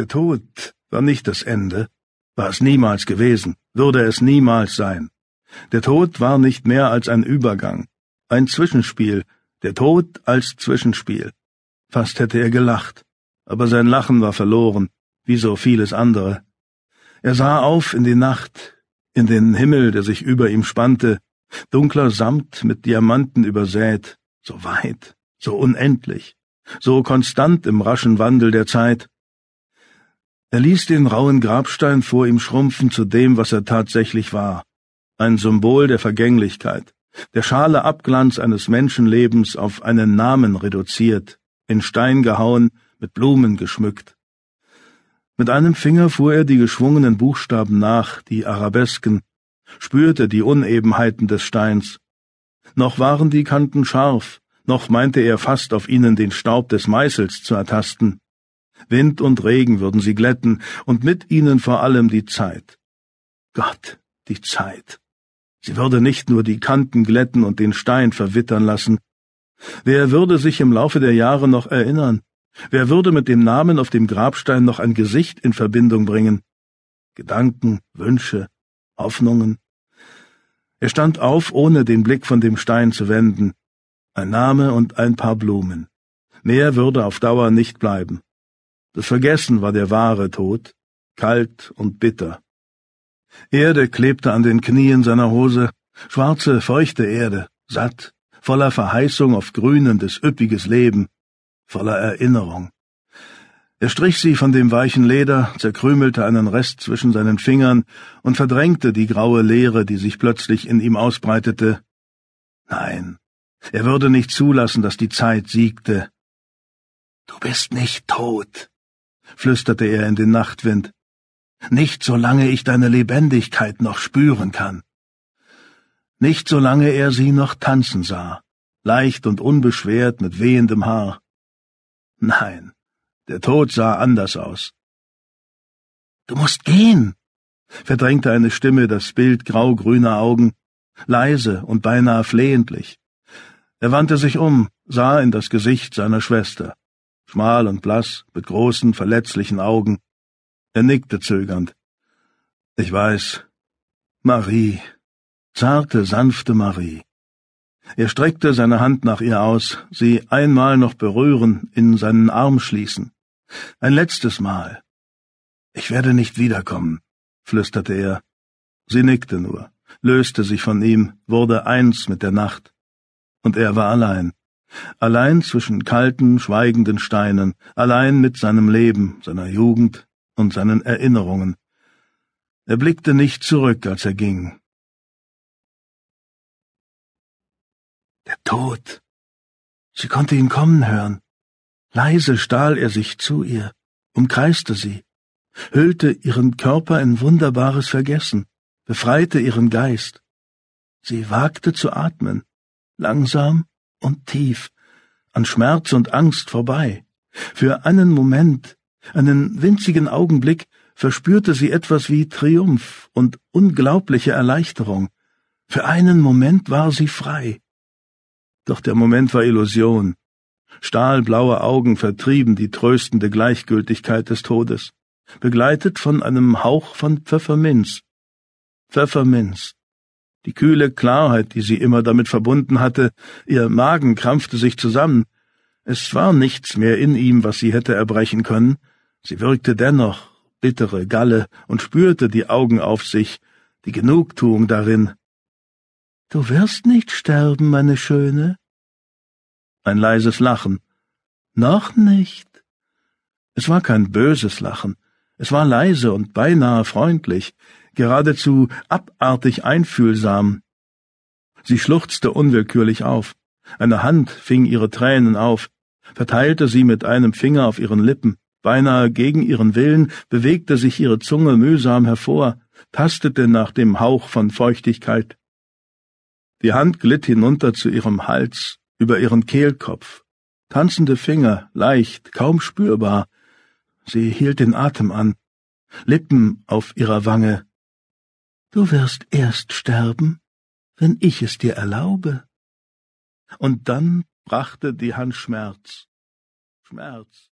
Der Tod war nicht das Ende, war es niemals gewesen, würde es niemals sein. Der Tod war nicht mehr als ein Übergang, ein Zwischenspiel, der Tod als Zwischenspiel. Fast hätte er gelacht, aber sein Lachen war verloren, wie so vieles andere. Er sah auf in die Nacht, in den Himmel, der sich über ihm spannte, dunkler Samt mit Diamanten übersät, so weit, so unendlich, so konstant im raschen Wandel der Zeit. Er ließ den rauen Grabstein vor ihm schrumpfen zu dem, was er tatsächlich war, ein Symbol der Vergänglichkeit, der schale Abglanz eines Menschenlebens auf einen Namen reduziert, in Stein gehauen, mit Blumen geschmückt. Mit einem Finger fuhr er die geschwungenen Buchstaben nach, die Arabesken, spürte die Unebenheiten des Steins. Noch waren die Kanten scharf, noch meinte er fast auf ihnen den Staub des Meißels zu ertasten. Wind und Regen würden sie glätten, und mit ihnen vor allem die Zeit. Gott, die Zeit. Sie würde nicht nur die Kanten glätten und den Stein verwittern lassen. Wer würde sich im Laufe der Jahre noch erinnern? Wer würde mit dem Namen auf dem Grabstein noch ein Gesicht in Verbindung bringen? Gedanken, Wünsche, Hoffnungen. Er stand auf, ohne den Blick von dem Stein zu wenden. Ein Name und ein paar Blumen. Mehr würde auf Dauer nicht bleiben. Das Vergessen war der wahre Tod, kalt und bitter. Erde klebte an den Knien seiner Hose, schwarze, feuchte Erde, satt, voller Verheißung auf grünendes, üppiges Leben, voller Erinnerung. Er strich sie von dem weichen Leder, zerkrümelte einen Rest zwischen seinen Fingern und verdrängte die graue Leere, die sich plötzlich in ihm ausbreitete. Nein, er würde nicht zulassen, dass die Zeit siegte. Du bist nicht tot, flüsterte er in den Nachtwind. Nicht solange ich deine Lebendigkeit noch spüren kann. Nicht solange er sie noch tanzen sah, leicht und unbeschwert mit wehendem Haar. Nein, der Tod sah anders aus. Du musst gehen, verdrängte eine Stimme das Bild grau-grüner Augen, leise und beinahe flehentlich. Er wandte sich um, sah in das Gesicht seiner Schwester, schmal und blass, mit großen, verletzlichen Augen. Er nickte zögernd. Ich weiß. Marie. Zarte, sanfte Marie. Er streckte seine Hand nach ihr aus, sie einmal noch berühren, in seinen Arm schließen. Ein letztes Mal. Ich werde nicht wiederkommen, flüsterte er. Sie nickte nur, löste sich von ihm, wurde eins mit der Nacht. Und er war allein. Allein zwischen kalten, schweigenden Steinen, allein mit seinem Leben, seiner Jugend und seinen Erinnerungen. Er blickte nicht zurück, als er ging. Der Tod. Sie konnte ihn kommen hören. Leise stahl er sich zu ihr, umkreiste sie, hüllte ihren Körper in wunderbares Vergessen, befreite ihren Geist. Sie wagte zu atmen, langsam und tief, an Schmerz und Angst vorbei. Für einen Moment, einen winzigen Augenblick, verspürte sie etwas wie Triumph und unglaubliche Erleichterung. Für einen Moment war sie frei. Doch der Moment war Illusion. Stahlblaue Augen vertrieben die tröstende Gleichgültigkeit des Todes, begleitet von einem Hauch von Pfefferminz. Pfefferminz. Die kühle Klarheit, die sie immer damit verbunden hatte, ihr Magen krampfte sich zusammen. Es war nichts mehr in ihm, was sie hätte erbrechen können. Sie wirkte dennoch bittere Galle und spürte die Augen auf sich, die Genugtuung darin. Du wirst nicht sterben, meine Schöne, ein leises Lachen. Noch nicht. Es war kein böses Lachen, es war leise und beinahe freundlich, geradezu abartig einfühlsam. Sie schluchzte unwillkürlich auf. Eine Hand fing ihre Tränen auf, verteilte sie mit einem Finger auf ihren Lippen. Beinahe gegen ihren Willen bewegte sich ihre Zunge mühsam hervor, tastete nach dem Hauch von Feuchtigkeit. Die Hand glitt hinunter zu ihrem Hals, über ihren Kehlkopf, tanzende Finger, leicht, kaum spürbar. Sie hielt den Atem an, Lippen auf ihrer Wange. Du wirst erst sterben, wenn ich es dir erlaube. Und dann brachte die Hand Schmerz, Schmerz,